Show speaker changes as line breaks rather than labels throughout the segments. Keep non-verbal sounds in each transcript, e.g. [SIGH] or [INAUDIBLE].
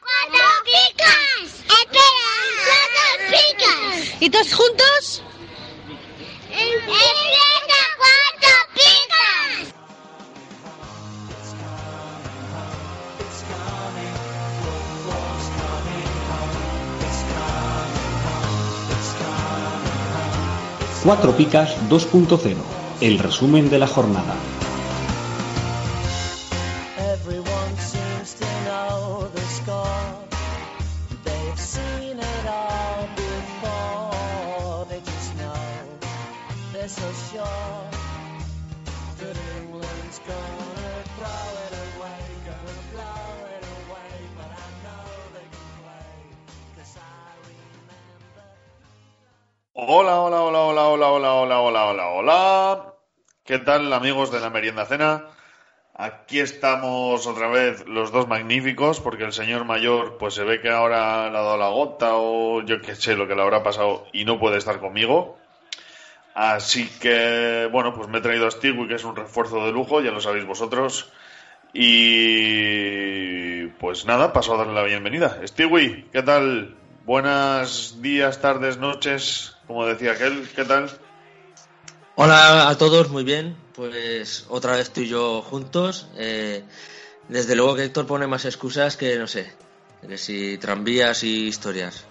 ¡Cuatro picas! ¡Espera! ¡Cuatro picas!
¿Y todos juntos?
¡Empieza cuatro picas!
Cuatro Picas 2.0, el resumen de la jornada.
Hola, hola, hola, hola, hola, hola, hola, hola, hola, hola. ¿Qué tal, amigos de la merienda cena? Aquí estamos otra vez los dos magníficos, porque el señor mayor, pues se ve que ahora le ha dado la gota o yo qué sé lo que le habrá pasado y no puede estar conmigo. Así que, bueno, pues me he traído a Stewie, que es un refuerzo de lujo, ya lo sabéis vosotros. Y pues nada, paso a darle la bienvenida. Stewie, ¿qué tal? Buenos días, tardes, noches, como decía aquel, ¿qué tal?
Hola a todos, muy bien. Pues otra vez tú y yo juntos. Eh, desde luego que Héctor pone más excusas que no sé, que si tranvías y historias.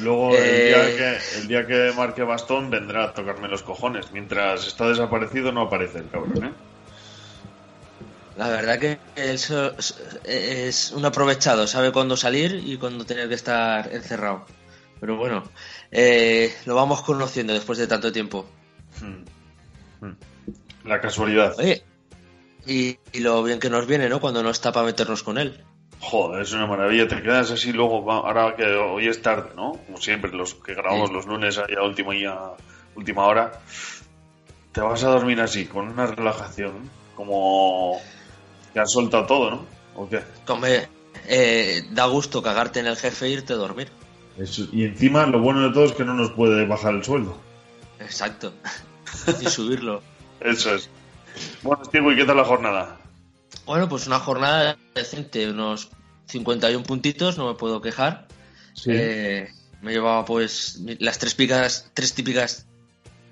Luego, el,
Eh,
día que, el día que marque bastón, vendrá a tocarme los cojones. Mientras está desaparecido, no aparece el cabrón, ¿eh?
La verdad que él so- es un aprovechado, sabe cuándo salir y cuándo tener que estar encerrado. Pero bueno, eh, lo vamos conociendo después de tanto tiempo.
Hmm. Hmm. La casualidad.
Oye, y, y lo bien que nos viene, ¿no? Cuando no está para meternos con él.
Joder, es una maravilla. Te quedas así luego, ahora que hoy es tarde, ¿no? Como siempre, los que grabamos
Sí.
los lunes ahí a última, a última hora. Te vas a dormir así, con una relajación, como que has soltado todo, ¿no? ¿O qué?
Come, eh, da gusto cagarte en el jefe e irte a dormir.
Eso- Y encima, lo bueno de todo es que no nos puede bajar el sueldo.
Exacto. y subirlo. [LAUGHS]
Eso es. Bueno, Steve, ¿qué tal la jornada?
Bueno, pues una jornada decente, unos 51 puntitos, no me puedo quejar. Eh, me llevaba pues las tres picas, tres típicas,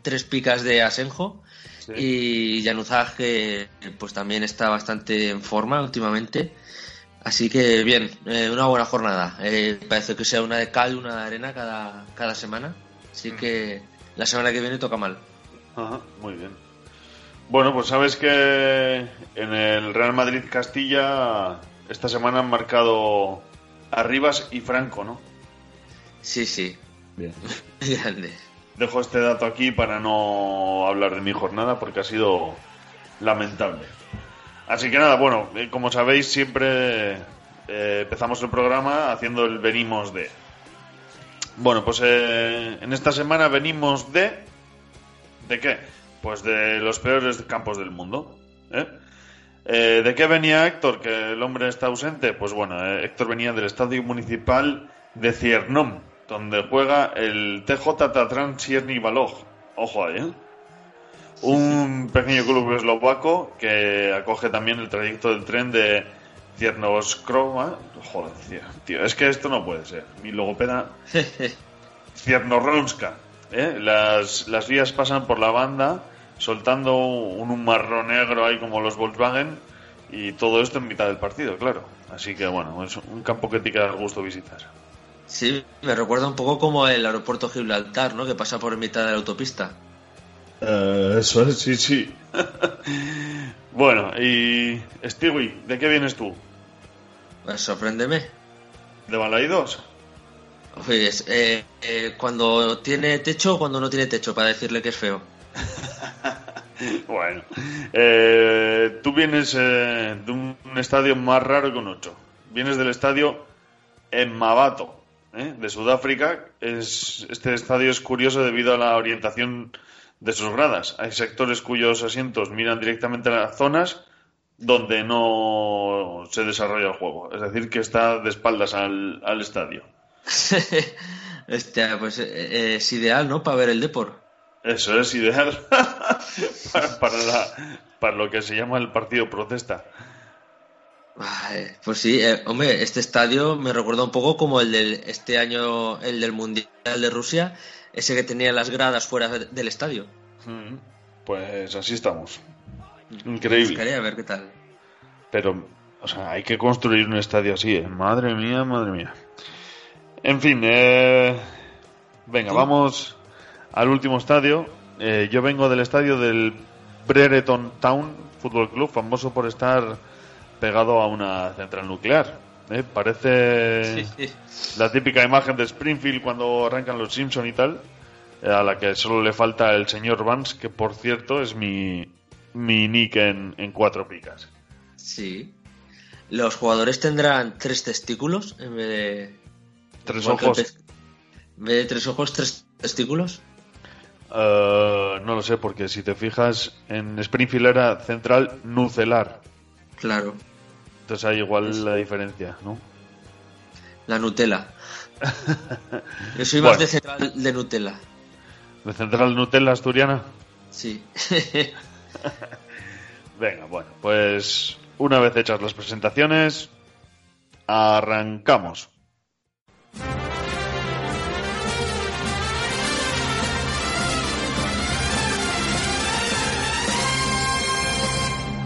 tres picas de Asenjo
Sí.
y Januzaj que pues también está bastante en forma últimamente. Así que bien, eh, una buena jornada. Eh, parece que sea una de cal, una de arena cada, cada semana. Así que la semana que viene toca mal.
Ajá, muy bien. Bueno, pues sabes que en el Real Madrid Castilla esta semana han marcado Arribas y Franco, ¿no?
Sí, sí,
Bien. [LAUGHS]
grande.
Dejo este dato aquí para no hablar de mi jornada porque ha sido lamentable. Así que nada, bueno, eh, como sabéis siempre eh, empezamos el programa haciendo el venimos de. Bueno, pues eh, en esta semana venimos de... ¿De qué? Pues de los peores campos del mundo. ¿eh? ¿De qué venía Héctor? Que el hombre está ausente. Pues bueno, Héctor venía del Estadio Municipal de Ciernom, donde juega el TJ Tatran Sierni Balog. Ojo ahí, ¿eh? Un pequeño club eslovaco que acoge también el trayecto del tren de Ciernoskroma. Joder, tío, tío, es que esto no puede ser. Mi logopeda [LAUGHS] Ciernoronska. ¿eh? Las, las vías pasan por la banda soltando un, un marrón negro ahí como los Volkswagen y todo esto en mitad del partido, claro. Así que bueno, es un campo que te queda gusto visitar.
Sí, me recuerda un poco como el aeropuerto Gibraltar, ¿no? Que pasa por mitad de la autopista.
Eh, eso es, sí, sí. [LAUGHS] bueno, y Stewie, ¿de qué vienes tú?
Pues sorpréndeme.
¿De Balaidos?
Pues, eh, eh, cuando tiene techo o cuando no tiene techo, para decirle que es feo. [LAUGHS]
Bueno, eh, tú vienes eh, de un, estadio más raro que un 8. vienes del estadio en Mavato, ¿eh? de Sudáfrica. Es, este estadio es curioso debido a la orientación de sus gradas. Hay sectores cuyos asientos miran directamente a las zonas donde no se desarrolla el juego. Es decir, que está de espaldas al, al estadio. [LAUGHS]
Hostia, pues eh, es ideal, ¿no? Para ver el Depor.
Eso es ideal [LAUGHS] para, para la- para lo que se llama el partido protesta.
Ay, Pues sí, eh, hombre, este estadio me recuerda un poco como el del este año, el del Mundial de Rusia, ese que tenía las gradas fuera de- del estadio.
Mm, Pues así estamos. Increíble.
Buscaré a ver qué tal.
Pero, o sea, hay que construir un estadio así, ¿eh? Madre mía, madre mía. En fin, eh, venga,
¿Tú?
vamos al último estadio. Eh, yo vengo del estadio del Brereton Town Football Club, famoso por estar pegado a una central nuclear. ¿Eh? Parece la típica imagen de Springfield cuando arrancan los Simpson y tal, eh, a la que solo le falta el señor Vance, que por cierto es mi, mi nick en, en cuatro picas.
Sí. Los jugadores tendrán tres testículos en vez de.
Tres ojos.
En vez de tres ojos, tres testículos.
Eh, no lo sé, porque si te fijas, en Springfield era central nucelar.
Claro.
Entonces hay igual la diferencia, ¿no?
La Nutella. [LAUGHS] Yo soy
Bueno.
más de central de Nutella.
De central Nutella asturiana.
Sí. [LAUGHS]
Venga, bueno, pues una vez hechas las presentaciones, arrancamos.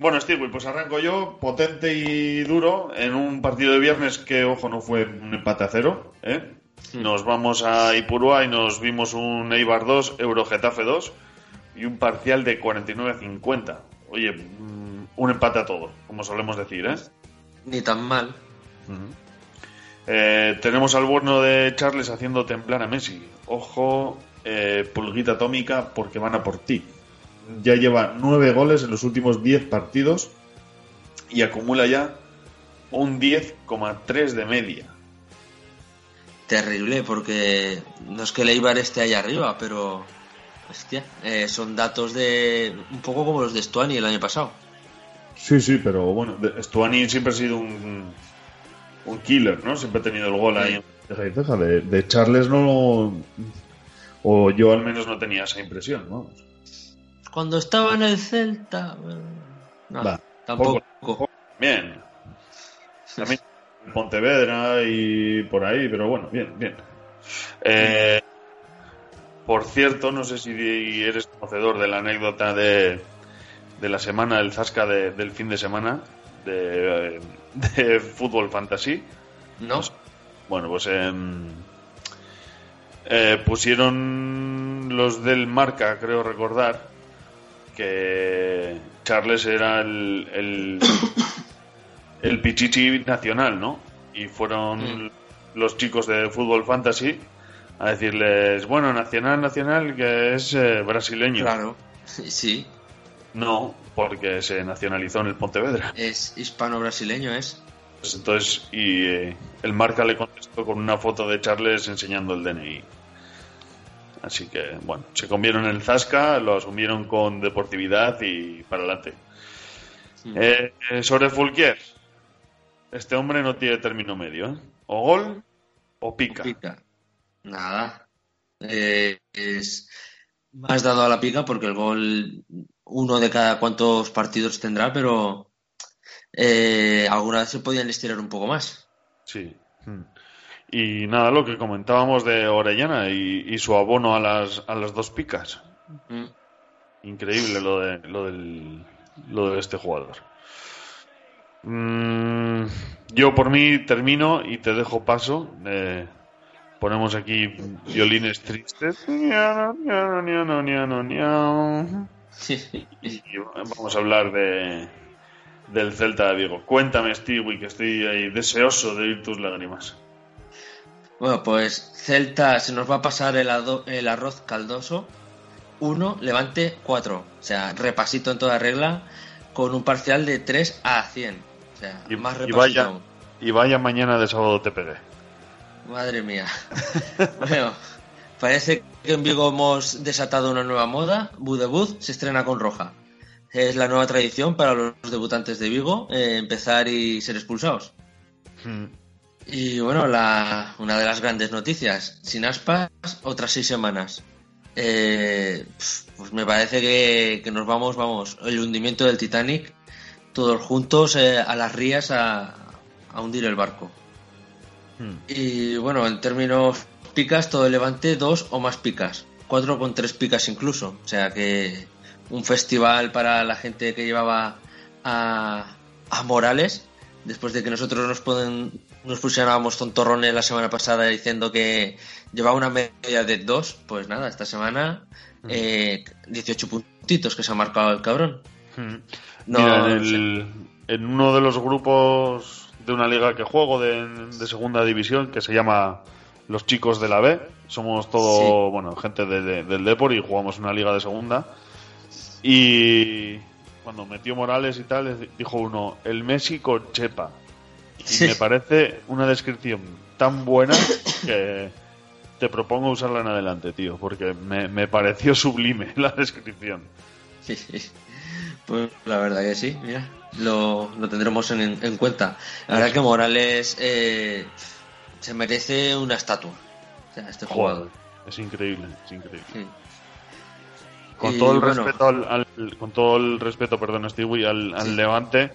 Bueno, Steve, pues arranco yo, potente y duro, en un partido de viernes que, ojo, no fue un empate a cero. ¿eh? Nos vamos a Ipurúa y nos vimos un Eibar 2, Eurogetafe 2 y un parcial de 49-50. Oye, mm, un empate a todo, como solemos decir, ¿eh?
Ni tan mal.
Eh, tenemos al bueno de Charles haciendo temblar a Messi. Ojo, eh, pulguita atómica, porque van a por ti. Ya lleva nueve goles en los últimos 10 partidos y acumula ya un 10,3 de media.
Terrible, porque no es que el Eibar esté ahí arriba, pero. Hostia, eh, son datos de. Un poco como los de Stuani el año pasado.
Sí, sí, pero bueno, Stuani siempre ha sido un, un killer, ¿no? Siempre ha tenido el gol ahí. Deja y ceja. De, de Charles no. O yo al menos no tenía esa impresión, ¿no?
Cuando estaba en el Celta. bueno, no,
Va,
tampoco.
poco. Bien. También en Pontevedra y por ahí, pero bueno, bien, bien. Eh, por cierto, no sé si eres conocedor de la anécdota de, de la semana, el Zasca de- del fin de semana de, de Fútbol Fantasy.
¿No?
Bueno, pues em, eh, pusieron los del Marca, creo recordar, que Charles era el, el, el pichichi nacional, ¿no? Y fueron los chicos de Fútbol Fantasy a decirles, bueno, nacional, nacional, que es eh, brasileño.
Claro. [LAUGHS] Sí,
No, porque se nacionalizó en el Pontevedra.
es hispano-brasileño, es.
Pues entonces, y eh, el marca le contestó con una foto de Charles enseñando el DNI. Así que, bueno, se comieron el zasca, lo asumieron con deportividad y para adelante. Eh, eh, sobre Fulquier, este hombre no tiene término medio, ¿eh? O gol o pica.
Pica. Nada. Eh, es más dado a la pica porque el gol uno de cada cuántos partidos tendrá, pero eh, alguna vez se podían estirar un poco más.
Sí. Y nada, lo que comentábamos de Orellana y, y su abono a las, a las dos picas.
Mm.
Increíble lo de, lo del, lo de este jugador. Mm, yo por mí termino y te dejo paso. Eh, ponemos aquí violines tristes. [LAUGHS] Y vamos a hablar de del Celta de Vigo. Cuéntame, Stewie, que estoy ahí deseoso de oír tus lágrimas.
Bueno, pues Celta se nos va a pasar el, arroz caldoso. 1, Levante 4. O sea, repasito en toda regla con un parcial de 3 a 100. O sea,
Y,
más
y
repasito
vaya,
aún.
y vaya mañana de sábado te pegué.
Madre mía. [LAUGHS] bueno, parece que en Vigo hemos desatado una nueva moda. Budebuz se estrena con roja. Es la nueva tradición para los debutantes de Vigo, eh, empezar y ser expulsados. Y bueno, la, una de las grandes noticias, sin aspas, otras seis semanas. Eh, pues me parece que, que nos vamos, vamos, el hundimiento del Titanic, todos juntos eh, a las rías a, a hundir el barco. Y bueno, en términos picas, todo el levante dos o más picas, cuatro con tres picas incluso. O sea que un festival para la gente que llevaba a, a Morales, después de que nosotros nos, pueden, nos pusiéramos tontorrones la semana pasada diciendo que llevaba una media de dos, pues nada, esta semana eh, 18 puntitos que se ha marcado el cabrón. No,
Mira, en,
no
el- en uno de los grupos de una liga que juego de, de segunda división que se llama Los Chicos de la B. Somos todo, bueno, gente de- de- del Depor y jugamos una liga de segunda. Y cuando metió Morales y tal, dijo uno, el Messi con Chepa. Y me parece una descripción tan buena que te propongo usarla en adelante, tío, porque me, me pareció sublime [LAUGHS] la descripción.
Sí, sí. Pues la verdad que sí, mira, lo, lo tendremos en, en cuenta. La verdad que Morales eh, se merece una estatua. O sea, este jugador.
Es increíble, es increíble.
Sí.
Con
Y
todo el
bueno,
respeto al, al- con todo el respeto, perdón, Stewie, al, al
Sí.
Levante,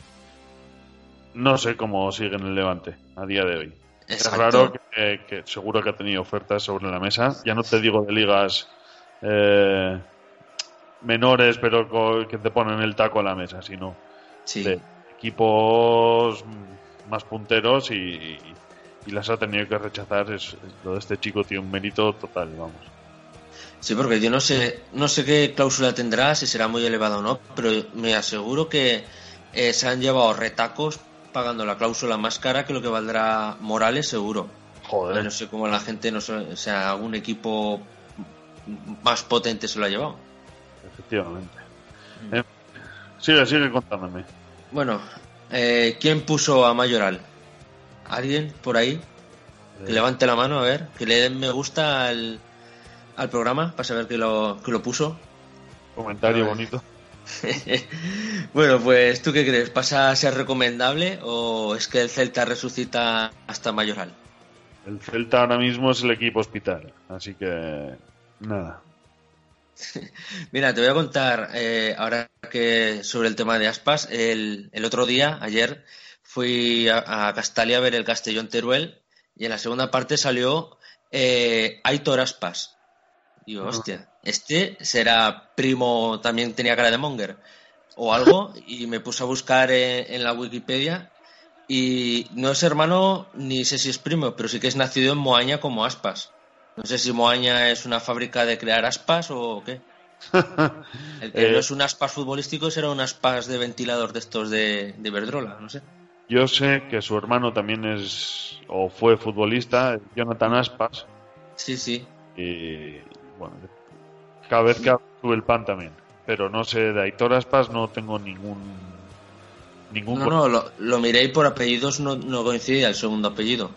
no sé cómo sigue en el Levante a día de hoy.
Exacto.
Es raro que, que seguro que ha tenido ofertas sobre la mesa. Ya no te digo de ligas eh, menores, pero que te ponen el taco a la mesa, sino
Sí.
de equipos más punteros y, y- y las ha tenido que rechazar. Es, es- lo de este chico tiene un mérito total, vamos.
Sí, porque yo no sé, no sé qué cláusula tendrá, si será muy elevada o no, pero me aseguro que eh, se han llevado retacos pagando la cláusula más cara que lo que valdrá Morales, seguro.
Joder.
No sé cómo la gente, no sé, o sea, algún equipo más potente se lo ha llevado.
Efectivamente. Eh, sigue, sigue contándome.
Bueno, eh, ¿quién puso a Mayoral? ¿Alguien por ahí? Que
Eh.
levante la mano, a ver, que le den me gusta al, al programa para saber que lo, que lo puso.
Comentario bonito. [LAUGHS]
bueno, pues ¿tú qué crees? ¿Pasa a ser recomendable o es que el Celta resucita hasta Mayoral?
El Celta ahora mismo es el equipo hospital, así que nada. [LAUGHS]
Mira, te voy a contar eh, ahora que sobre el tema de Aspas. El, el otro día, ayer, fui a, a Castalia a ver el Castellón Teruel y en la segunda parte salió eh, Aitor Aspas. Digo, hostia, este será primo, también tenía cara de monger o algo [LAUGHS] y me puse a buscar eh, en la Wikipedia y no es hermano ni sé si es primo, pero sí que es nacido en Moaña como Aspas. No sé si Moaña es una fábrica de crear aspas o qué. [LAUGHS] El que
Eh.
no es un aspas futbolístico será un aspas de ventilador de estos de, de Iberdrola, no sé.
Yo sé que su hermano también es o fue futbolista, Jonathan Aspas,
Sí, sí.
y bueno, cada vez que sube el pan también. Pero no sé, de Aitor Aspas no tengo ningún. ningún
No, no, lo, lo miré y por apellidos no, no coincidía el segundo apellido.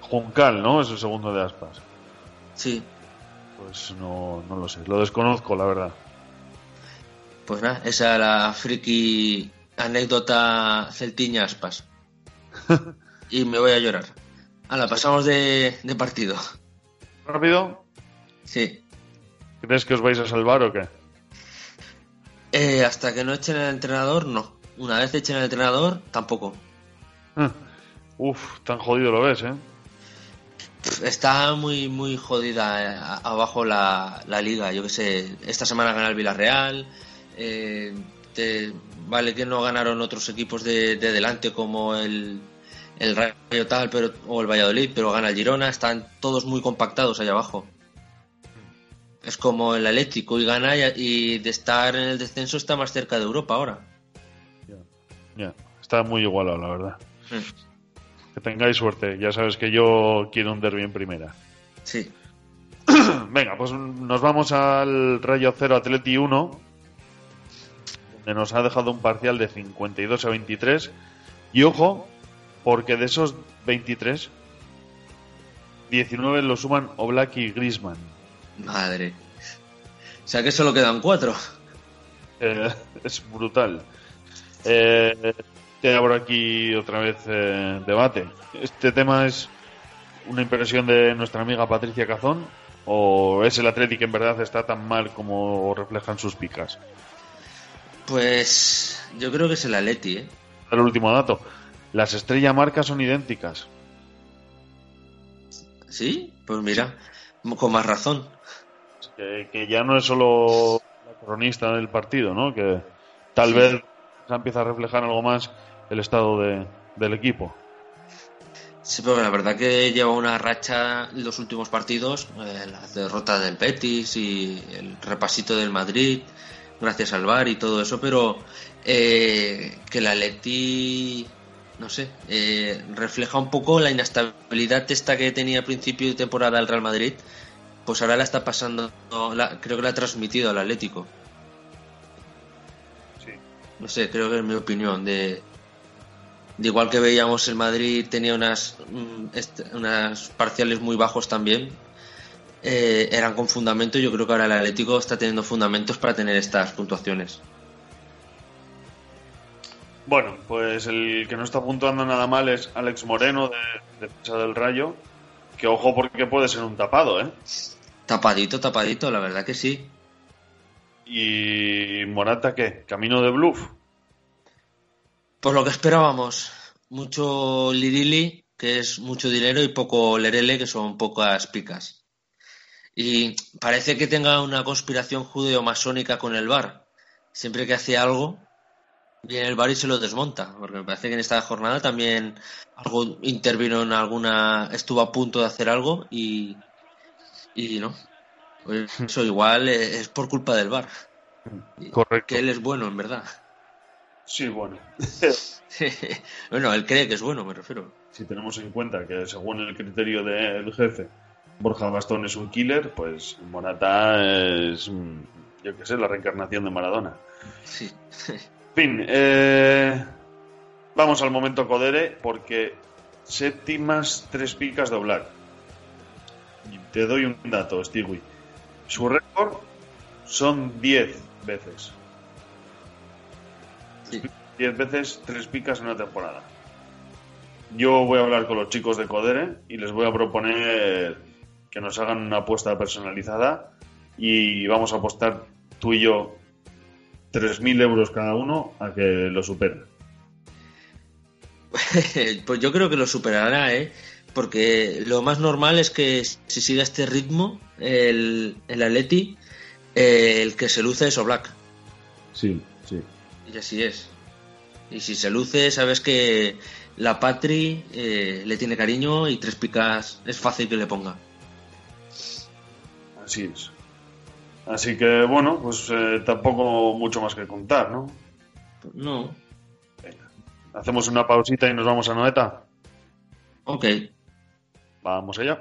Juncal, ¿no? Es el segundo de Aspas.
Sí.
Pues no, no lo sé, lo desconozco, la verdad.
Pues nada, esa es la friki anécdota celtiña aspas. [LAUGHS] y me voy a llorar. Ahora, pasamos de, de partido.
¿Rápido?
Sí.
¿Crees que os vais a salvar o qué?
Eh, hasta que no echen al entrenador, no. Una vez echen al entrenador, tampoco.
Ah, Uf, tan jodido lo ves, ¿eh?
Está muy muy jodida eh, abajo la, la liga. Yo que sé, esta semana gana el Villarreal. eh, te- vale que no ganaron otros equipos de, de delante como el, el Rayo tal pero, o el Valladolid, pero gana el Girona. Están todos muy compactados allá abajo. Es como el Atlético y gana y, y de estar en el descenso está más cerca de Europa ahora.
Ya, está muy igualado, la verdad.
Mm.
Que tengáis suerte. Ya sabes que yo quiero un derbi en primera.
Sí. [CLEARS THROAT]
Venga, pues nos vamos al Rayo 0 Atleti 1, donde nos ha dejado un parcial de 52 a 23. Y ojo, porque de esos 23, 19 lo suman Oblak y Grisman.
Madre. O sea que solo quedan cuatro.
Eh, es brutal. Eh, te abro aquí otra vez eh, debate. ¿Este tema es una impresión de nuestra amiga Patricia Cazón? ¿O es el Atleti que en verdad está tan mal como reflejan sus picas?
Pues yo creo que es el Atleti, ¿eh?
El último dato. Las estrellas marcas son idénticas.
¿Sí? Pues mira, con más razón.
Que, que ya no es solo la cronista del partido, ¿no? Que tal vez se empieza a reflejar algo más el estado de- del equipo.
Sí, pero la verdad que lleva una racha en los últimos partidos, eh, la derrota del Betis y el repasito del Madrid, gracias al VAR y todo eso, pero eh, que el Atleti, no sé, eh, refleja un poco la inestabilidad esta que tenía a principio de temporada el Real Madrid, pues ahora la está pasando, la- creo que la ha transmitido al Atlético. No sé, creo que es mi opinión de, de igual que veíamos el Madrid tenía unas mm, unas parciales muy bajos también eh, eran con fundamento yo creo que ahora el Atlético está teniendo fundamentos para tener estas puntuaciones
Bueno, pues el que no está puntuando nada mal es Alex Moreno de defensa del Rayo. Que ojo porque puede ser un tapado, ¿eh?
Tapadito tapadito la verdad que sí
¿Y Morata qué? ¿Camino de bluff?
pues lo que esperábamos mucho Lirili que es mucho dinero y poco Lerele que son pocas picas y parece que tenga una conspiración judeo-masónica con el bar siempre que hace algo viene el bar y se lo desmonta, porque me parece que en esta jornada también algo intervino en alguna, estuvo a punto de hacer algo y, y no. Pues eso igual es por culpa del bar.
Correcto.
Que él es bueno, en verdad.
Sí, bueno. [LAUGHS]
bueno, él cree que es bueno, me refiero.
si tenemos en cuenta que según el criterio del jefe, Borja Bastón es un killer, pues Morata es, mm, yo qué sé, la reencarnación de Maradona.
Sí.
En fin, eh, vamos al momento Codere, porque séptimas tres picas de Oblak. Y Te doy un dato, Stewie. Su récord son 10 veces.
Sí.
10 veces tres picas en una temporada. Yo voy a hablar con los chicos de Codere y les voy a proponer que nos hagan una apuesta personalizada y vamos a apostar tú y yo 3.000 euros cada uno a que lo superen. [LAUGHS]
pues yo creo que lo superará, ¿eh? Porque lo más normal es que si sigue este ritmo, el, el Atleti, eh, el que se luce es Oblak.
Sí, sí.
Y así es. Y si se luce, sabes que la Patri eh, le tiene cariño y tres picas es fácil que le ponga.
Así es. Así que bueno, pues eh, tampoco mucho más que contar, ¿no?
No.
Hacemos una pausita y nos vamos a Noeta.
Ok.
Vamos allá.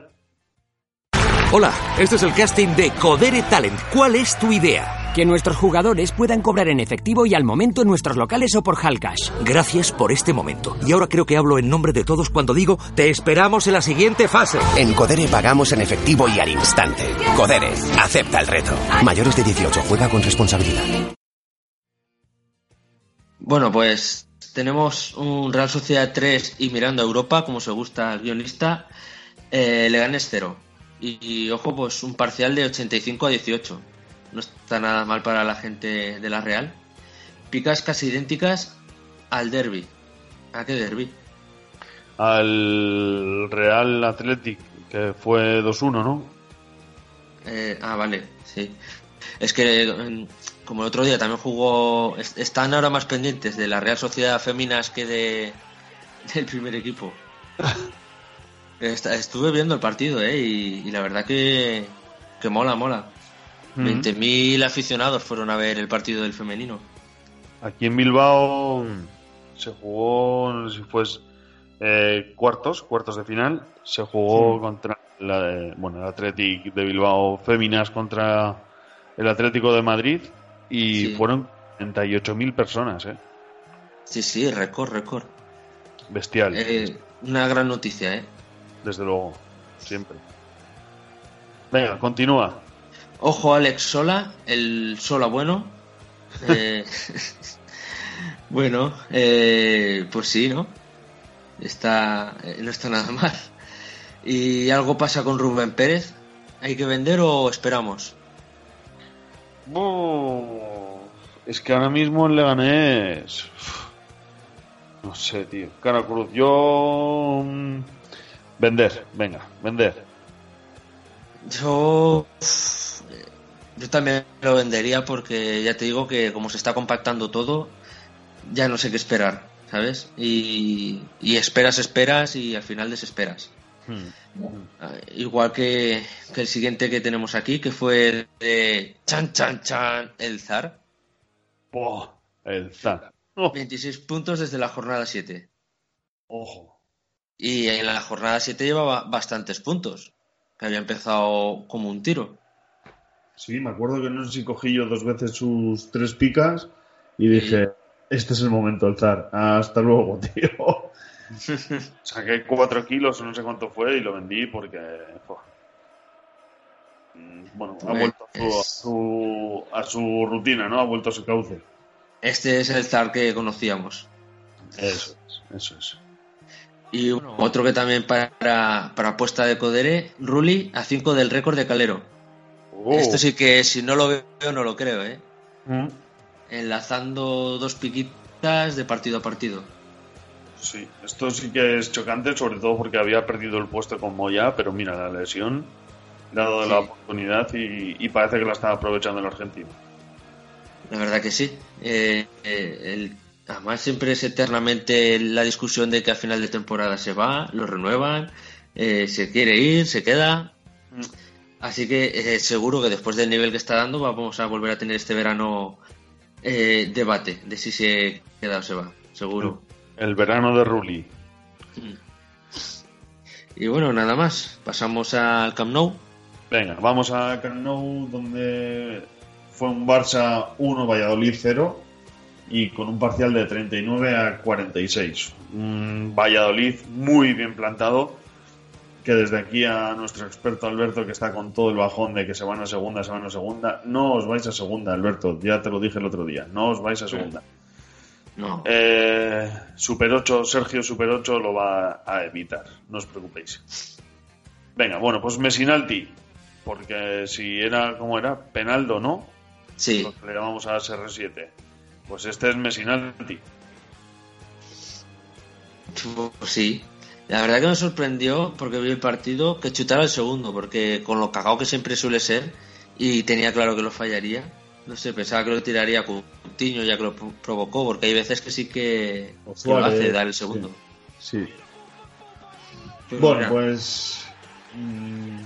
Hola, este es el casting de Codere Talent. ¿Cuál es tu idea?
Que nuestros jugadores puedan cobrar en efectivo y al momento en nuestros locales o por Halcash.
Gracias por este momento. Y ahora creo que hablo en nombre de todos cuando digo, te esperamos en la siguiente fase.
En Codere pagamos en efectivo y al instante. Codere, acepta el reto. Mayores de 18, juega con responsabilidad.
Bueno, pues tenemos un Real Sociedad 3 y mirando a Europa, como se gusta al guionista, eh, Leganés 0. Y, y, ojo, pues un parcial de 85 a 18. No está nada mal para la gente de la Real. picas casi idénticas al derby. ¿A qué derby?
Al Real Athletic, que fue 2-1, ¿no?
Eh, ah, vale, sí. Es que mm, como el otro día también jugó, est- están ahora más pendientes de la Real Sociedad Féminas que de [LAUGHS] del primer equipo. [LAUGHS] Est- Estuve viendo el partido, ¿eh? Y, y la verdad que, que mola, mola.
Mm.
20.000 aficionados fueron a ver el partido del femenino.
Aquí en Bilbao se jugó, no sé si fue eh, cuartos, cuartos de final. Se jugó
Sí.
contra la, bueno, el Athletic de Bilbao Féminas contra el Atlético de Madrid y
Sí.
fueron 38.000 personas, ¿eh?
Sí, sí, récord, récord.
Bestial,
Eh, una gran noticia, ¿eh?
Desde luego, siempre. Venga, continúa.
Ojo Alex Sola, el Sola bueno. [LAUGHS] Eh, [LAUGHS] bueno, eh, pues sí, ¿no? Está, eh, no está nada [LAUGHS] mal. ¿Y algo pasa con Rubén Pérez? ¿Hay que vender o esperamos?
Oh, es que ahora mismo el Leganés. No sé, tío. Cara Cruz, yo. Vender, venga, vender.
Yo, yo también lo vendería porque ya te digo que como se está compactando todo, ya no sé qué esperar, ¿sabes? Y, y esperas, esperas y al final desesperas. Ah, Igual que, que el siguiente que tenemos aquí, que fue el de Chan Chan Chan, el Zar.
Buah, el Zar.
26 puntos desde la jornada 7.
Ojo.
Y en la jornada 7 llevaba bastantes puntos, que había empezado como un tiro.
Sí, me acuerdo que no sé si cogí yo dos veces sus tres picas y dije: Este es el momento, el Zar. Hasta luego, [LAUGHS] tío. [LAUGHS] Saqué cuatro kilos o no sé cuánto fue y lo vendí porque. Mm, Bueno, ha
Pues-
vuelto a su, a su, a su rutina, ¿no? Ha vuelto a su cauce.
Este es el Zar que conocíamos.
Eso es, eso es.
Y otro que también para, para apuesta de Codere, Rulli a 5 del récord de Calero.
Oh.
Esto sí que si no lo veo, no lo creo, ¿eh?
Mm.
Enlazando dos piquitas de partido a partido.
Sí, esto sí que es chocante, sobre todo porque había perdido el puesto con Moya, pero mira, la lesión dado la oportunidad y, y parece que la está aprovechando el argentino.
La verdad que sí. Eh, eh, el- además siempre es eternamente la discusión de que a final de temporada se va, lo renuevan, eh, se quiere ir, se queda. Así que eh, seguro que después del nivel que está dando vamos a volver a tener este verano eh, debate de si se queda o se va. Seguro.
El verano de Rulli.
Y bueno, nada más. Pasamos al Camp Nou.
Venga, vamos a Camp Nou, donde fue un Barça 1, Valladolid 0, y con un parcial de 39 a 46. Un Valladolid muy bien plantado, que desde aquí a nuestro experto Alberto, que está con todo el bajón de que se van a segunda, se van a segunda, no os vais a segunda, Alberto, ya te lo dije el otro día, no os vais a segunda.
No.
Eh, Super 8, Sergio Super 8 lo va a evitar, no os preocupéis. Venga, bueno, pues Messinalti, porque si era como era, Penaldo, ¿no?
Sí.
Lo que le llamamos a SR7. Pues este es Messinalti.
Pues sí. La verdad que me sorprendió porque vi el partido que chutara el segundo, porque con lo cagado que siempre suele ser, y tenía claro que lo fallaría. No sé, pensaba que lo tiraría Coutinho ya que lo pro- provocó, porque hay veces que sí que, que lo hace dar el segundo.
Sí. Bueno,
mira,
pues mm,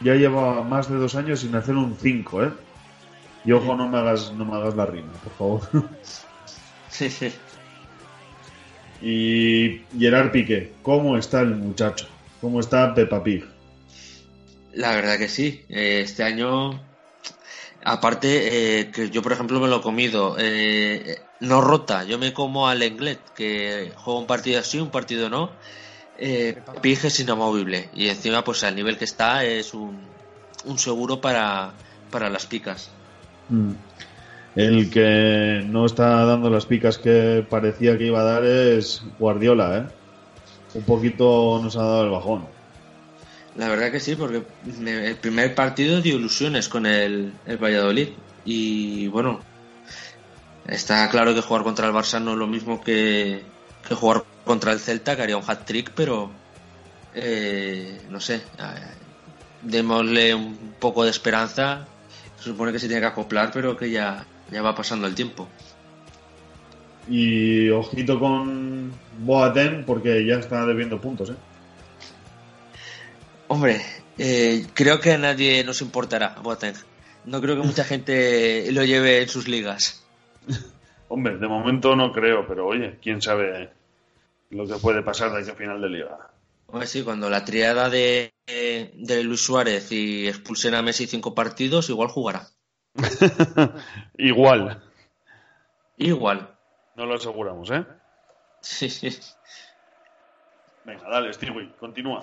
ya lleva más de dos años sin hacer un 5, ¿eh? Y ojo, no me hagas, no me hagas la rima, por favor. [LAUGHS] y Gerard Piqué, ¿cómo está el muchacho? ¿Cómo está Peppa Pig?
La verdad que sí. Eh, este año, aparte, eh, que yo por ejemplo me lo he comido, eh, no rota. Yo me como al Englet, que juega un partido así, un partido no. Eh, Pige es inamovible. Y encima, pues al nivel que está, es un, un seguro para, para las picas.
Mm. El que no está dando las picas que parecía que iba a dar es Guardiola, ¿eh? Un poquito nos ha dado el bajón.
La verdad que sí, porque el primer partido dio ilusiones con el, el Valladolid. Y bueno, Está claro que jugar contra el Barça no es lo mismo que, que jugar contra el Celta, que haría un hat-trick, pero eh, no sé, eh, démosle un poco de esperanza. Se supone que se tiene que acoplar, pero que ya, ya va pasando el tiempo.
Y ojito con Boateng porque ya está debiendo puntos, ¿eh?
Hombre, eh, creo que a nadie nos importará Boateng. No creo que mucha [LAUGHS] gente lo lleve en sus ligas. [LAUGHS]
Hombre, de momento no creo, pero oye, quién sabe lo que puede pasar de aquí a final de liga.
Hombre, sí, cuando la triada de, de Luis Suárez y expulsen a Messi cinco partidos, igual jugará. [LAUGHS]
Igual.
Igual.
No lo aseguramos, ¿eh?
Sí, sí.
Venga, dale, Stewie, continúa.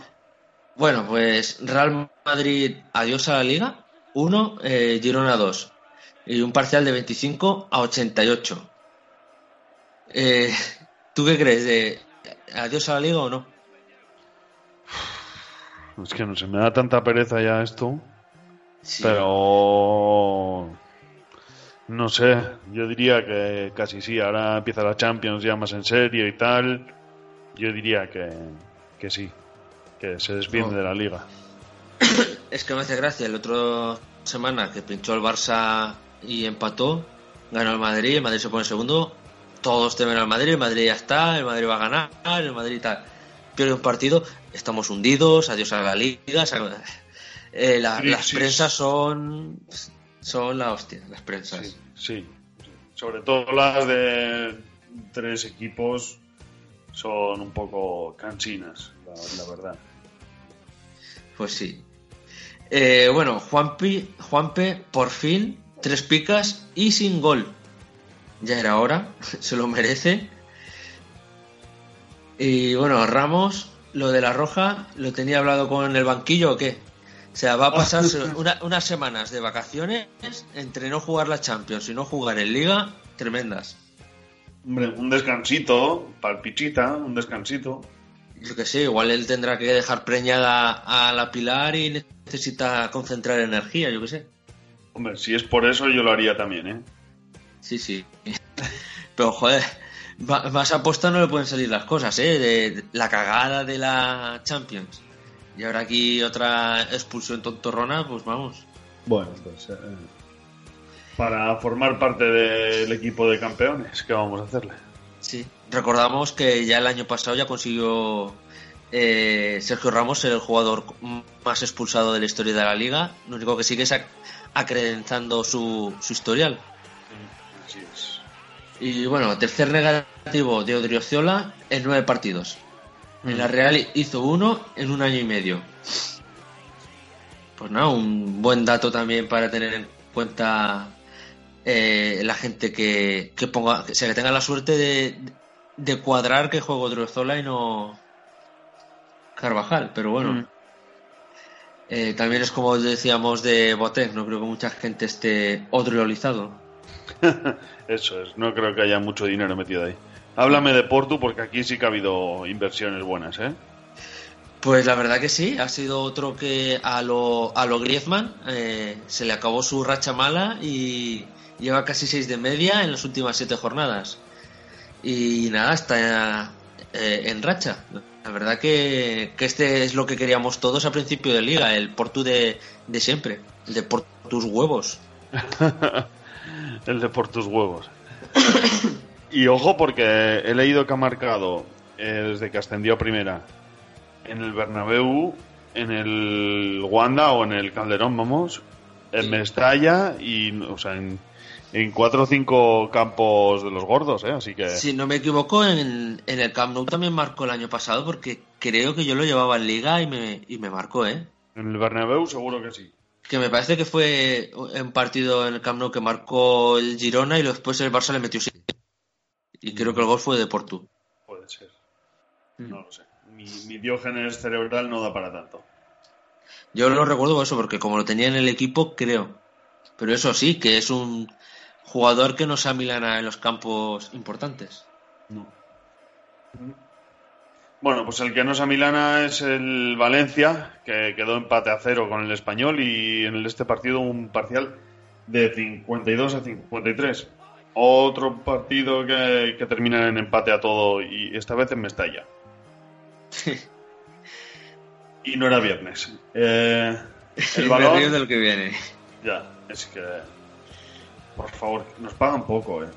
Bueno, pues Real Madrid, adiós a la liga. 1, eh, Girona 2. Y un parcial de 25 a 88. Eh, ¿Tú qué crees? ¿De adiós a la liga o no?
Es que no se me da tanta pereza ya esto. Pero. No sé, yo diría que casi sí. Ahora empieza la Champions ya más en serio y tal. Yo diría que, que sí, que se desviene
No.
de la liga. [COUGHS]
Es que me hace gracia. El otro semana que pinchó el Barça y empató, ganó el Madrid, el Madrid se pone segundo. Todos temen al Madrid, el Madrid ya está, el Madrid va a ganar, el Madrid tal. Pierde un partido, estamos hundidos, adiós a la liga. Eh, la- las prensas son son la hostia, las prensas.
Sí, sobre todo las de tres equipos son un poco cansinas, la, la verdad.
Pues sí. Eh, bueno, Juanpi, Juanpe, por fin, tres picas y sin gol. Ya era hora, [LAUGHS] se lo merece. Y bueno, Ramos, lo de la roja, ¿lo tenía hablado con el banquillo o qué? O sea, va a [LAUGHS] pasarse una- unas semanas de vacaciones entre no jugar la Champions y no jugar en Liga, tremendas.
Hombre, un descansito, palpichita, un descansito.
Yo que sé, igual él tendrá que dejar preñada a la Pilar y necesita concentrar energía, yo que sé.
Hombre, si es por eso yo lo haría también, ¿eh?
Sí, sí. [LAUGHS] Pero joder, ma- más aposta no le pueden salir las cosas, ¿eh? De, la cagada de la Champions. Y ahora aquí otra expulsión tontorrona, pues vamos.
Bueno, pues eh, para formar parte del equipo de campeones, ¿qué vamos a hacerle?
Sí. Recordamos que ya el año pasado ya consiguió eh, Sergio Ramos ser el jugador más expulsado de la historia de la liga. Lo único que sigue es ac- acreditando su, su historial.
Así es.
Y bueno, tercer negativo de Odriozola en nueve partidos. En la Real hizo uno en un año y medio. Pues nada, un buen dato también para tener en cuenta eh, la gente que, que ponga, que, sea, que tenga la suerte de, de cuadrar que juego Odriozola y no Carvajal. Pero bueno,
Mm.
eh, también es como decíamos de Botek, no creo que mucha gente esté odriolizado. [LAUGHS]
Eso es, no creo que haya mucho dinero metido ahí. Háblame de Portu porque aquí sí que ha habido inversiones buenas, ¿eh?
Pues la verdad que sí, ha sido otro que a lo, a lo Griezmann eh, se le acabó su racha mala y lleva casi seis de media en las últimas siete jornadas. Y nada, está eh, en racha. La verdad que, que este es lo que queríamos todos a principio de liga, el Portu de, de siempre, el de por tus huevos. [LAUGHS]
El de por tus huevos. y ojo porque he leído que ha marcado eh, desde que ascendió a primera en el Bernabéu, en el Wanda o en el Calderón, vamos, en Mestalla y, o sea, en, en cuatro o cinco campos de los gordos, ¿eh? Así que...
Si no me equivoco, en, en el Camp Nou también marcó el año pasado porque creo que yo lo llevaba en liga y me, y me marcó, ¿eh?
En el Bernabéu seguro que sí.
Que me parece que fue un partido en el Camp Nou que marcó el Girona y después el Barça le metió siete. Y creo que el gol fue de Portu.
Puede ser. No lo sé. Mi, mi diógenes cerebral no da para tanto.
Yo lo recuerdo por eso, porque como lo tenía en el equipo, creo. Pero eso sí, que es un jugador que no se amilana en los campos importantes.
No. Bueno, pues el que no es a Milana es el Valencia, que quedó empate a cero con el español y en este partido un parcial de 52 a 53. Otro partido que, que termina en empate a todo y esta vez en Mestalla. [LAUGHS] y no era viernes. Eh, [LAUGHS] el balón.
del que viene.
Ya, es que. Por favor, nos pagan poco, eh.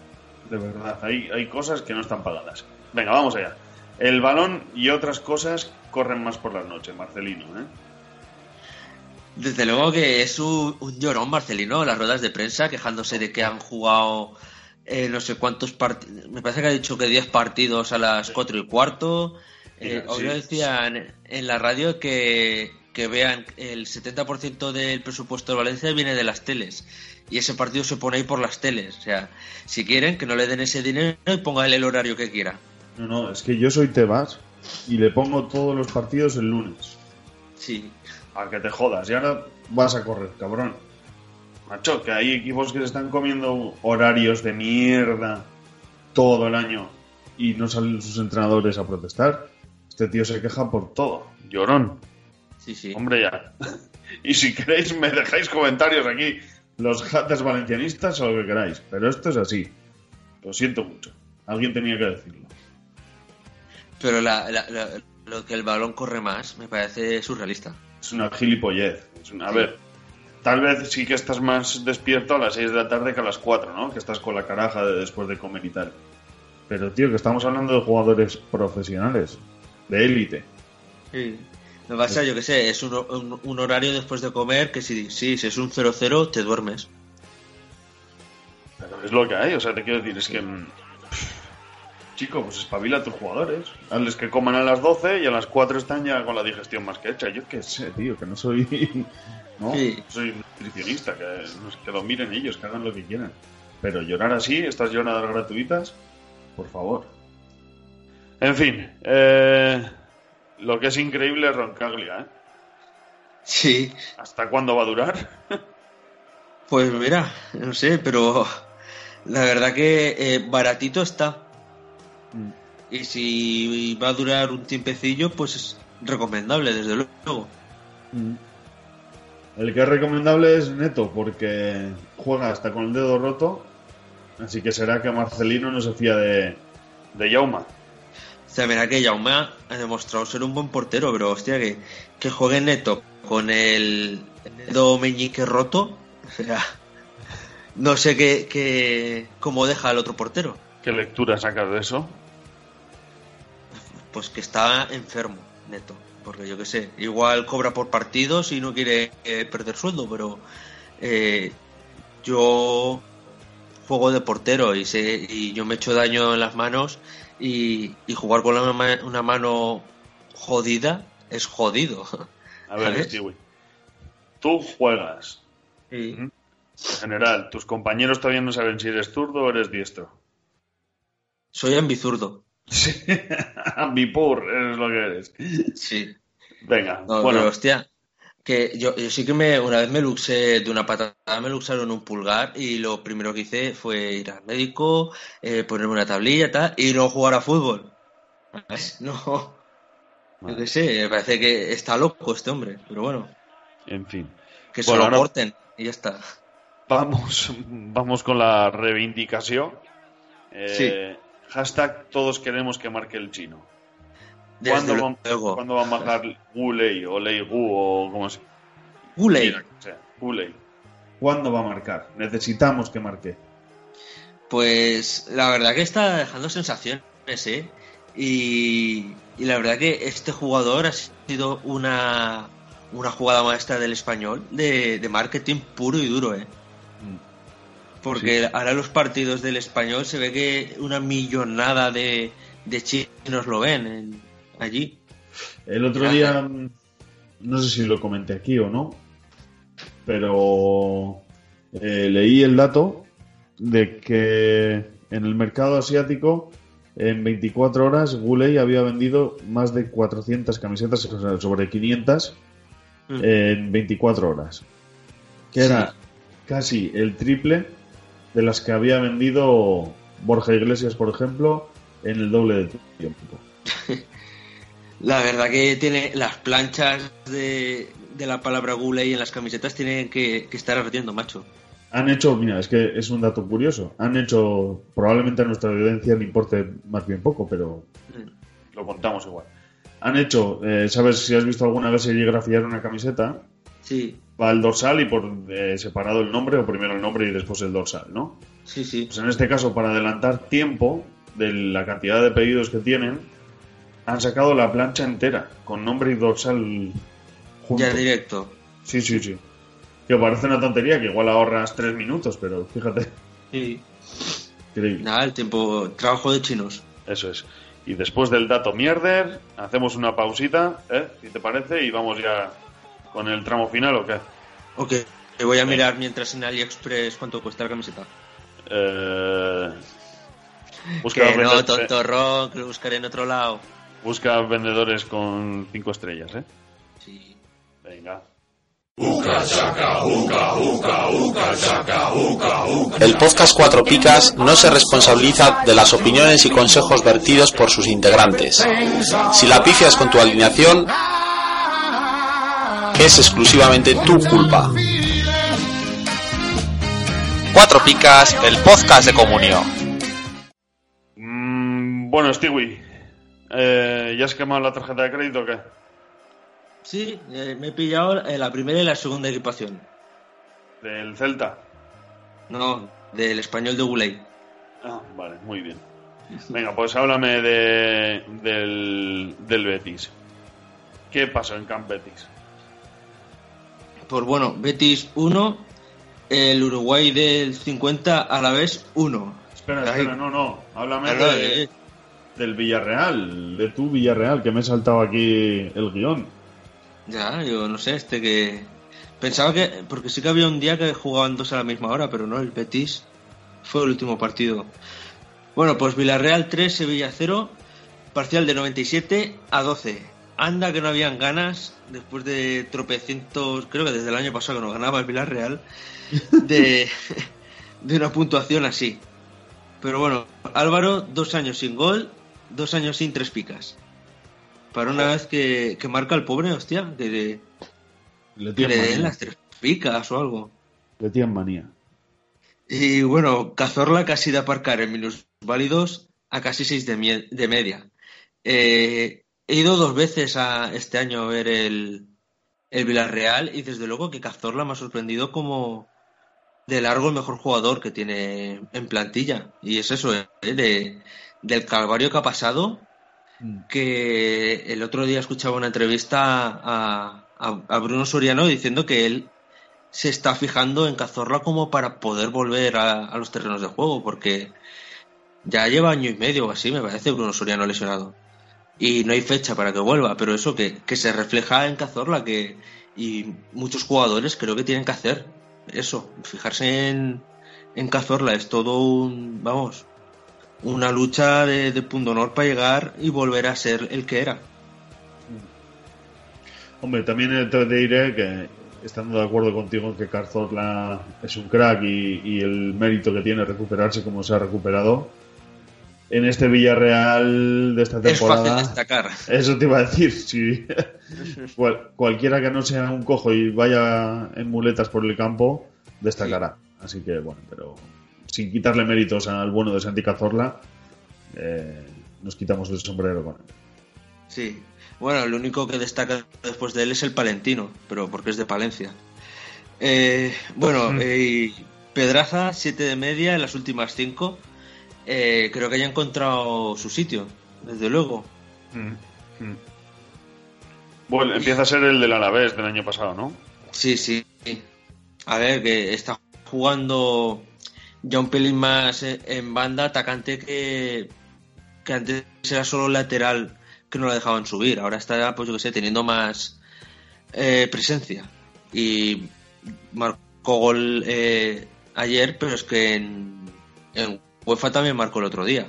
De verdad, hay, hay cosas que no están pagadas. Venga, vamos allá. El balón y otras cosas corren más por las noches, Marcelino, ¿eh?
Desde luego que es un, un llorón Marcelino, las ruedas de prensa, quejándose de que han jugado eh, no sé cuántos partidos. Me parece que ha dicho que 10 partidos a las 4 y cuarto. Eh,
sí.
decían en la radio que, que vean el 70% del presupuesto de Valencia viene de las teles. Y ese partido se pone ahí por las teles. O sea, si quieren, que no le den ese dinero y pongan el horario que quiera.
No, no, es que yo soy Tebas y le pongo todos los partidos el lunes.
Sí.
A que te jodas. Y ahora vas a correr, cabrón. Macho, que hay equipos que se están comiendo horarios de mierda todo el año y no salen sus entrenadores a protestar. Este tío se queja por todo. Llorón.
Sí, sí.
Hombre, ya. [LAUGHS] Y si queréis, me dejáis comentarios aquí. Los haters valencianistas o lo que queráis. Pero esto es así. Lo siento mucho. Alguien tenía que decirlo.
Pero la- la- la- lo que el balón corre más me parece surrealista.
Es una gilipollez. Es una- a ver, tal vez sí que estás más despierto a las 6 de la tarde que a las 4, ¿no? Que estás con la caraja de después de comer y tal. Pero, tío, que estamos hablando de jugadores profesionales, de élite.
Sí. Lo que pasa, yo que sé, es un, un- un horario después de comer que si, sí, si es un 0-0 te duermes.
Pero es lo que hay, o sea, te quiero decir, es que. Chico, pues espabila a tus jugadores. Hazles que coman a las 12 y a las 4 están ya con la digestión más que hecha. Yo qué sé, tío, que no soy. [LAUGHS] No,
Sí.
soy nutricionista, que, que lo miren ellos, que hagan lo que quieran. Pero llorar así, estas lloradas gratuitas, por favor. En fin, eh, lo que es increíble es Roncaglia, ¿eh?
Sí.
¿Hasta cuándo va a durar?
Pues mira, no sé, pero la verdad que eh, baratito está. Y si va a durar un tiempecillo, pues es recomendable, desde luego.
El que es recomendable es Neto, porque juega hasta con el dedo roto. Así que será que Marcelino no se fía de, de Jauma.
O sea, mira que Jaume ha demostrado ser un buen portero, pero hostia, que, que juegue neto con el dedo meñique roto. O sea, no sé qué, qué, cómo deja al otro portero.
¿Qué lectura sacas de eso?
Pues que está enfermo, neto. Porque yo qué sé, igual cobra por partidos y no quiere eh, perder sueldo, pero eh, yo juego de portero y, sé, y yo me echo daño en las manos y, y jugar con una, ma- una mano jodida es jodido. [LAUGHS]
A ver. Stewie. Tú juegas.
Sí.
En general, tus compañeros todavía no saben si eres zurdo o eres diestro.
Soy ambizurdo. [LAUGHS]
Ambipur, eres lo que eres.
Sí.
Venga,
No,
bueno.
pero hostia, que yo, yo sí que me, una vez me luxé de una patada, me luxaron un pulgar y lo primero que hice fue ir al médico, eh, ponerme una tablilla y tal, y no jugar a fútbol. [LAUGHS] No. Yo qué sé, me parece que está loco este hombre, pero bueno,
En fin.
que se
Bueno,
lo
ahora
corten y ya está.
Vamos, vamos con la reivindicación. Eh, Hashtag todos queremos que marque el chino. ¿Cuándo, van. ¿Cuándo van a bajar Guley o Lei Gu o como se
Guley.
Guley. ¿Cuándo va a marcar? Necesitamos que marque.
Pues la verdad que está dejando sensaciones, ¿eh? Y, y la verdad que este jugador ha sido una, una jugada maestra del español de, de marketing puro y duro, ¿eh? Porque ahora los partidos del español se ve que una millonada de, de chinos lo ven en- allí.
El otro día, no sé si lo comenté aquí o no, pero eh, leí el dato de que en el mercado asiático en 24 horas Guley había vendido más de 400 camisetas, sobre 500
Mm.
en 24 horas. Que era casi el triple de las que había vendido Borja Iglesias, por ejemplo, en el doble de tiempo. [LAUGHS]
La verdad que tiene las planchas de, de la palabra Guley en las camisetas tienen que, que estar ardiendo, macho.
Han hecho, mira, es que es un dato curioso. Han hecho, probablemente a nuestra audiencia le importe más bien poco, pero lo contamos igual. Han hecho, eh, ¿sabes si has visto alguna vez serigrafiar una camiseta?
Sí,
Va el dorsal y por eh, separado el nombre, o primero el nombre y después el dorsal, ¿no?
sí, sí.
Pues en este caso, para adelantar tiempo de la cantidad de pedidos que tienen, han sacado la plancha entera, con nombre y dorsal juntos.
Ya directo.
Sí, sí, sí. Que parece una tontería, que igual ahorras tres minutos, pero fíjate.
Sí.
Increíble.
Nada, el tiempo. Trabajo de chinos.
Eso es. Y después del dato mierder, hacemos una pausita, ¿eh? Si te parece, y vamos ya con el tramo final, ¿o qué?
Ok, te voy a mirar mientras en AliExpress cuánto cuesta la camiseta.
Eh... Busca,
que no, tonto rock, lo buscaré en otro lado.
busca vendedores con cinco estrellas, ¿eh?
Sí.
Venga.
El podcast Cuatro Picas no se responsabiliza de las opiniones y consejos vertidos por sus integrantes. Si la pifias con tu alineación, es exclusivamente tu culpa. Cuatro Picas, el podcast de comunión.
Mm, bueno, Stewie, eh, ¿ya has quemado la tarjeta de crédito o qué?
Sí, eh, me he pillado eh, la primera y la segunda equipación.
Del Celta.
No, del español de Gulay.
Ah, vale, muy bien. Venga, pues háblame de, del, del Betis. ¿Qué pasó en Camp Betis?
Pues bueno, Betis 1, el Uruguay del 50 a la vez 1.
Espera, espera, no, no. Háblame de-
eh.
del Villarreal, de tu Villarreal, que me he saltado aquí el guion.
Ya, yo no sé, este que... Pensaba que... Porque sí que había un día que jugaban dos a la misma hora, pero no, el Betis fue el último partido. Bueno, pues Villarreal 3, Sevilla 0, parcial de 97 a 12. Anda que no habían ganas, después de tropecientos, creo que desde el año pasado que no ganaba el Villarreal, [LAUGHS] de, de una puntuación así. Pero bueno, Álvaro, dos años sin gol, dos años sin tres picas. Para una vez que, que marca el pobre, hostia, que le,
Le
que le den
manía.
las tres picas o algo.
Le tienen manía.
Y bueno, Cazorla casi de aparcar en minus válidos a casi 6 de, de media. Eh, he ido dos veces a este año a ver el, el Villarreal y desde luego que Cazorla me ha sorprendido como de largo el mejor jugador que tiene en plantilla. Y es eso, eh, de, del calvario que ha pasado, que el otro día escuchaba una entrevista a, a- a Bruno Soriano diciendo que él se está fijando en Cazorla como para poder volver a, a los terrenos de juego, porque ya lleva año y medio o así, me parece, Bruno Soriano lesionado. Y no hay fecha para que vuelva, pero eso que, que se refleja en Cazorla, que y muchos jugadores creo que tienen que hacer eso, fijarse en, en Cazorla, es todo un, vamos, una lucha de, de punto honor para llegar y volver a ser el que era.
Hombre, también te diré que, estando de acuerdo contigo en que Carzorla es un crack y, y el mérito que tiene recuperarse como se ha recuperado, en este Villarreal de esta
Es
temporada...
fácil destacar.
Eso te iba a decir, si [LAUGHS] cual- cualquiera que no sea un cojo y vaya en muletas por el campo, destacará. Así que bueno, pero sin quitarle méritos al bueno de Santi Cazorla, eh, nos quitamos el sombrero con él.
Sí. Bueno, el único que destaca después de él es el Palentino, pero porque es de Palencia. Eh, bueno,
Mm.
eh, Pedraza, 7 de media en las últimas 5. Creo que haya encontrado su sitio, desde luego.
Bueno, empieza a ser el del Alavés del año pasado, ¿no?
Sí, sí. A ver, que está jugando ya un pelín más eh, en banda atacante que, que antes era solo lateral que no la dejaban subir. Ahora está, pues yo que sé, teniendo más eh, presencia. Y marcó gol eh, ayer, pero es que en, en UEFA también marcó el otro día.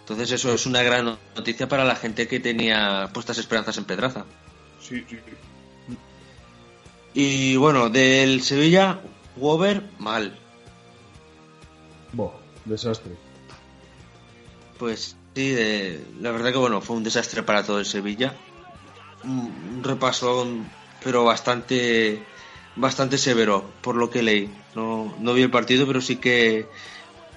Entonces eso es una gran noticia para la gente que tenía puestas esperanzas en Pedraza.
Sí, sí.
Y bueno, del Sevilla, Wover, mal.
Bo, desastre.
Pues sí, de- la verdad que bueno, fue un desastre para todo el Sevilla. Un, un repaso, pero bastante bastante severo, por lo que leí. No, no vi el partido, pero sí que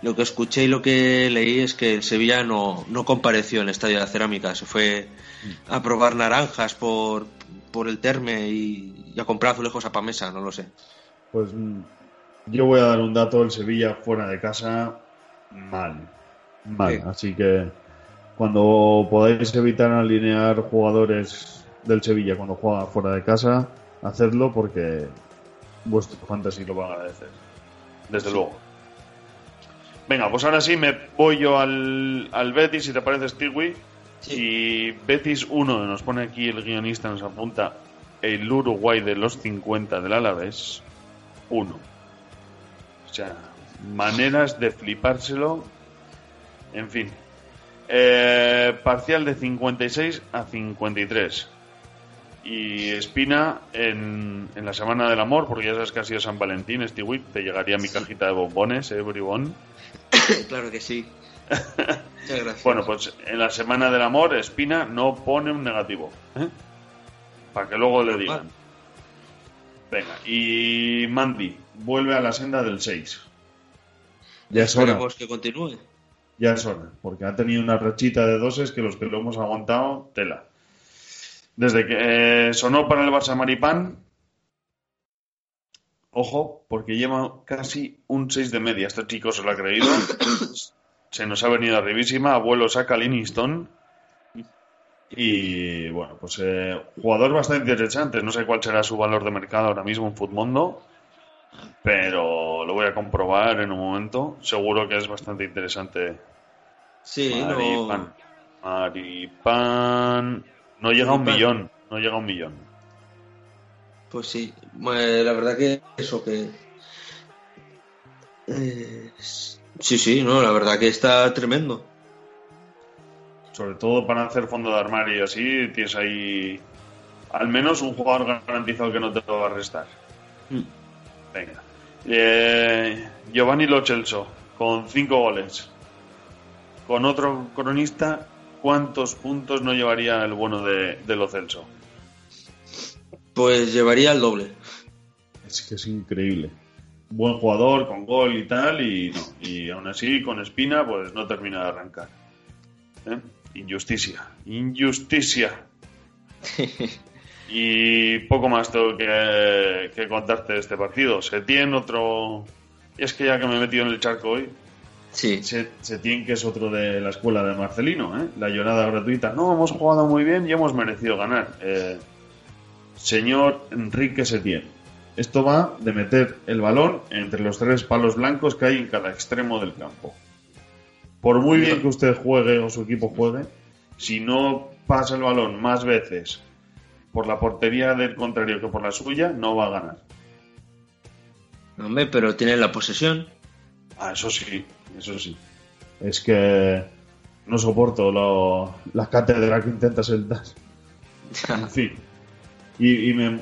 lo que escuché y lo que leí es que el Sevilla no, no compareció en el Estadio de la Cerámica. Se fue a probar naranjas por, por el Terme y, y a comprar azulejos a Pamesa, no lo sé.
Pues mm, yo voy a dar un dato, el Sevilla fuera de casa, mal. Mal,
Sí.
así que cuando podáis evitar alinear jugadores del Sevilla cuando juega fuera de casa, hacedlo porque vuestro fantasy lo va a agradecer. Desde luego. Venga, pues ahora sí me voy yo al, al Betis, si te parece, Stewie. Y Betis 1, nos pone aquí el guionista, nos apunta el Uruguay de los 50 del Alavés 1. O sea, maneras de flipárselo. En fin. Eh, parcial de 56 a 53. Y Espina en, en la Semana del Amor, porque ya sabes que ha sido San Valentín, Stewie, te llegaría mi cajita de bombones, eh, bribón. [LAUGHS]
claro que sí. Muchas gracias.
Bueno, pues en la Semana del Amor, Espina no pone un negativo. ¿eh? Para que luego le digan. Venga, y Mandy vuelve a la senda del 6. Ya es hora.
Esperemos que continúe.
Ya es hora, porque ha tenido una rachita de doses que los que lo hemos aguantado, tela. Desde que eh, sonó para el Barça Maripán, ojo, porque lleva casi un 6 de media. Este chico se lo ha creído. [COUGHS] se nos ha venido arribísima. Abuelo saca Livingston. Y bueno, pues eh, jugador bastante interesante. No sé cuál será su valor de mercado ahora mismo en Futmundo, pero lo voy a comprobar en un momento. Seguro que es bastante interesante.
Sí,
Maripán. Maripán. No llega a un millón. No llega a un millón.
Pues sí, eh, la verdad que eso que... eh, sí, sí, no, la verdad que está tremendo.
Sobre todo para hacer fondo de armario y así, tienes ahí al menos un jugador garantizado que no te lo va a restar.
Mm.
Venga. Eh, Giovanni Lo Celso, con cinco goles. Con otro cronista, ¿cuántos puntos no llevaría el bueno de, de Lo Celso?
Pues llevaría el doble.
Es que es increíble. Buen jugador, con gol y tal, y no. Y aún así, con espina, pues no termina de arrancar. ¿Eh? Injusticia. Injusticia. [LAUGHS] y poco más tengo que, que contarte de este partido. Setién, otro. Y es que ya que me he metido en el charco hoy.
Sí.
Setién, que es otro de la escuela de Marcelino, ¿eh? La llorada gratuita. No, hemos jugado muy bien y hemos merecido ganar. Eh, señor Enrique Setién. Esto va de meter el balón entre los tres palos blancos que hay en cada extremo del campo. Por muy bien que usted juegue o su equipo juegue, si no pasa el balón más veces por la portería del contrario que por la suya, no va a ganar.
Hombre, pero tiene la posesión.
Ah, eso sí, eso sí. Es que no soporto lo, la cátedra que intenta sentar. [LAUGHS] En fin. Y, y me,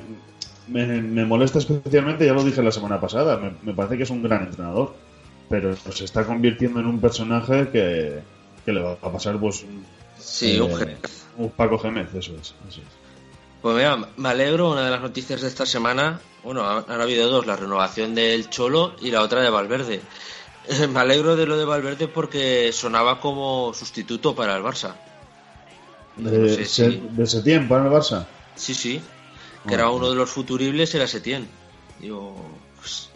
me, me molesta especialmente, ya lo dije la semana pasada, me, me parece que es un gran entrenador, pero se está convirtiendo en un personaje que, que le va a pasar pues un,
Sí, un Gémez.
un Paco Gémez, eso es. Eso es.
Pues mira, me alegro, una de las noticias de esta semana, bueno, han habido dos, la renovación del Cholo y la otra de Valverde. Eh, [LAUGHS] Me alegro de lo de Valverde porque sonaba como sustituto para el Barça.
De,
No sé
Se-
si-
de Setién para el Barça.
Sí, sí, que era uno de los futuribles, era Setién. Digo, pues,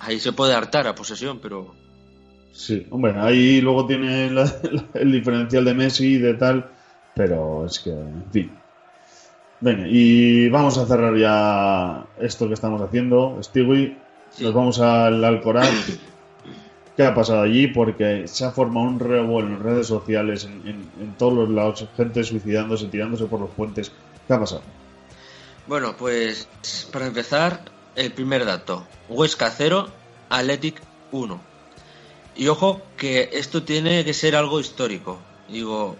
ahí se puede hartar a posesión, pero
Sí, hombre, ahí luego tiene la- [LAUGHS] la- el diferencial de Messi y de tal, pero es que, en fin. Venga, y vamos a cerrar ya esto que estamos haciendo, Stewie. Nos vamos al Alcoraz. [COUGHS] ¿Qué ha pasado allí? Porque se ha formado un revuelo en redes sociales, en, en- en todos los lados, gente suicidándose, tirándose por los puentes. ¿Qué ha pasado?
Bueno, pues para empezar, el primer dato. Huesca 0, Athletic 1. Y ojo que esto tiene que ser algo histórico. Digo,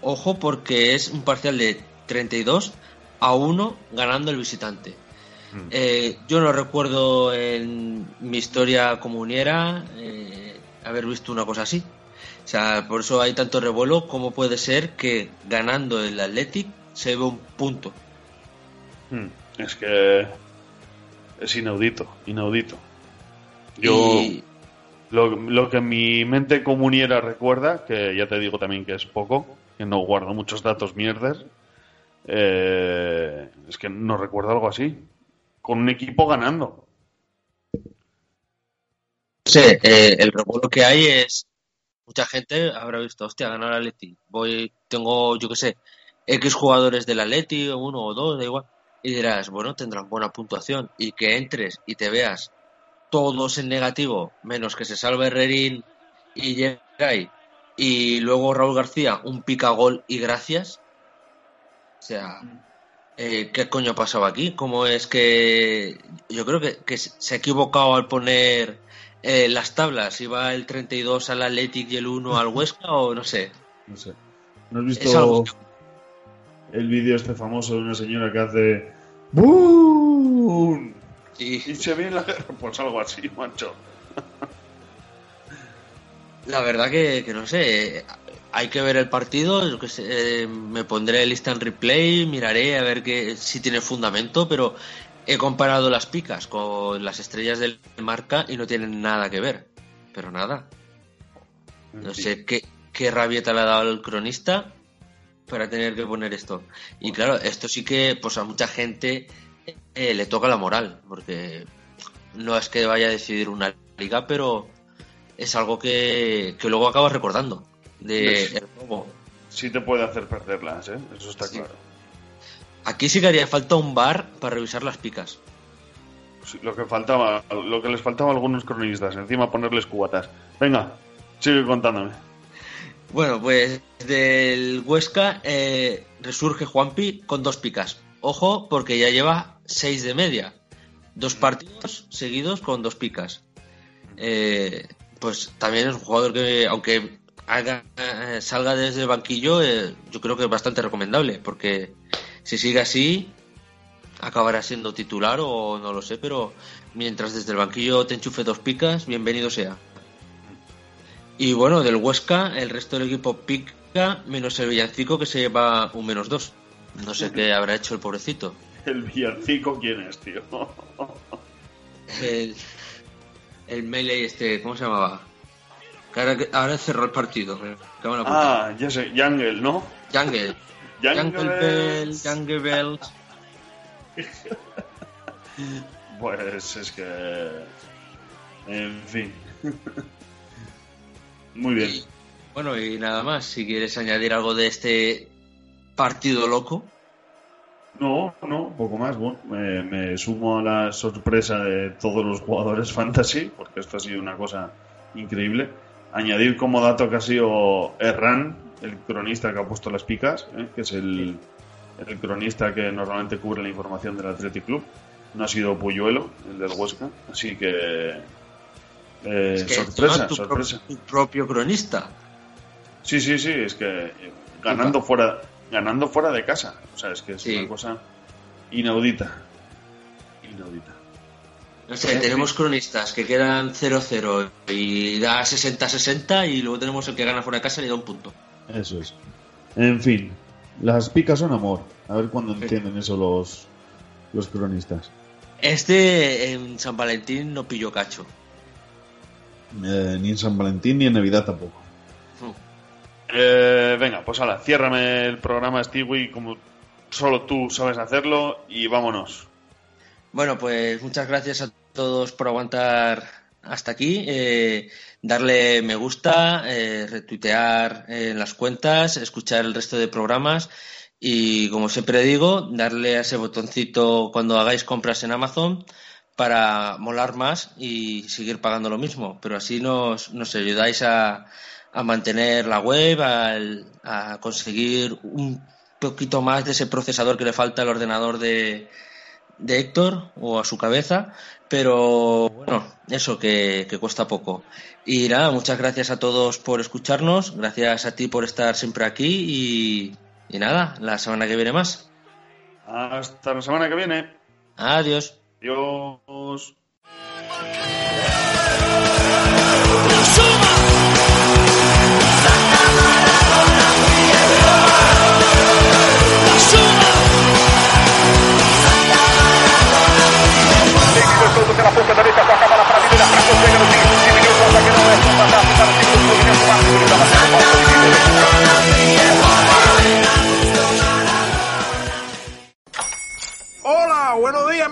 ojo porque es un parcial de 32 a 1 ganando el visitante. Eh, yo no recuerdo en mi historia comuniera eh, haber visto una cosa así. O sea, por eso hay tanto revuelo. ¿Cómo puede ser que ganando el Athletic se ve un punto?
Hmm, Es que es inaudito, inaudito. Yo,
Y-
lo, lo que mi mente comuniera recuerda, que ya te digo también que es poco, que no guardo muchos datos mierdas, eh, es que no recuerdo algo así. Con un equipo ganando.
Sé, eh, el revuelo que hay es. Mucha gente habrá visto, hostia, ganar el Atleti. Voy, tengo, yo qué sé, X jugadores del Atleti, uno o dos, da igual. Y dirás, bueno, tendrán buena puntuación. Y que entres y te veas todos en negativo, menos que se salve Herrerín y Geray. Y luego Raúl García, un pica gol y gracias. O sea, eh, ¿qué coño ha pasado aquí? ¿Cómo es que yo creo que, que se ha equivocado al poner eh, las tablas? ¿Iba el 32 al Athletic y el 1 al Huesca o no sé?
No sé. ¿No has
Es
visto
algo
el vídeo este famoso de una señora que hace ¡Boom!
Y
se viene la guerra. [LAUGHS] Pues algo así, macho.
La verdad que, que no sé, hay que ver el partido, yo que sé, eh, me pondré el instant replay, miraré a ver que, si tiene fundamento, pero he comparado las picas con las estrellas del marca y no tienen nada que ver, pero nada. No sé qué, qué rabieta le ha dado el cronista para tener que poner esto. Y claro, esto sí que pues a mucha gente eh, le toca la moral, porque no es que vaya a decidir una liga, pero es algo que, que luego acabas recordando de
Sí.
el robo.
Sí te puede hacer perderlas, ¿eh? Eso está claro.
Aquí sí que haría falta un bar para revisar las picas.
Sí, lo que faltaba, lo que les faltaba a algunos cronistas, encima ponerles cubatas. Venga, sigue contándome.
Bueno, pues del Huesca eh, resurge Juanpi con dos picas. Ojo, porque ya lleva seis de media. Dos partidos seguidos con dos picas. Eh, pues también es un jugador que, aunque haga- eh, salga desde el banquillo, eh, yo creo que es bastante recomendable, porque si sigue así, acabará siendo titular o no lo sé, pero mientras desde el banquillo te enchufe dos picas, bienvenido sea. Y bueno, del Huesca, el resto del equipo pica, menos el Villancico que se lleva un menos dos. No sé qué habrá hecho el pobrecito. [LAUGHS]
El villancico, ¿quién es, tío?
El, el melee este, ¿cómo se llamaba? Que ahora, ahora cerró el partido. me cago en la puta.
ah, ya sé, Jungle, ¿no?
Jungle.
Jungle [LAUGHS]
Jungle Bell, Jungle Bells. [LAUGHS]
Pues es que. En fin. Muy bien.
Bueno, y nada más, si quieres añadir algo de este partido loco.
No, no, poco más. Bueno, me, me sumo a la sorpresa de todos los jugadores [LAUGHS] fantasy, porque esto ha sido una cosa increíble. Añadir como dato que ha sido Erran, el cronista que ha puesto las picas, ¿eh? que es el, el cronista que normalmente cubre la información del Athletic Club. No ha sido Puyuelo, el del Huesca. Así que. Eh,
Es que
sorpresa,
tu, pro-
sorpresa.
tu propio cronista.
Sí, sí, sí, es que eh, ganando fuera, ganando fuera de casa. O sea, es que es una cosa inaudita. Inaudita.
No sé, tenemos cronistas que quedan 0-0 y da 60-60 y luego tenemos el que gana fuera de casa y le da un punto.
Eso es. En fin, las picas son amor. A ver cuándo entienden eso los, los cronistas.
Este en San Valentín no pilló cacho.
Eh, ni en San Valentín ni en Navidad tampoco. Eh, venga, pues ahora, ciérrame el programa, Stewie, como solo tú sabes hacerlo, y vámonos.
Bueno, pues muchas gracias a todos por aguantar hasta aquí. Eh, darle me gusta, eh, retuitear en las cuentas, escuchar el resto de programas y, como siempre digo, darle a ese botoncito cuando hagáis compras en Amazon para molar más y seguir pagando lo mismo. Pero así nos, nos ayudáis a, a mantener la web, al- a conseguir un poquito más de ese procesador que le falta al ordenador de, de Héctor o a su cabeza, pero bueno, eso que, que cuesta poco. Y nada, muchas gracias a todos por escucharnos, gracias a ti por estar siempre aquí y, y nada, la semana que viene más.
Hasta la semana que viene.
Adiós.
Adiós.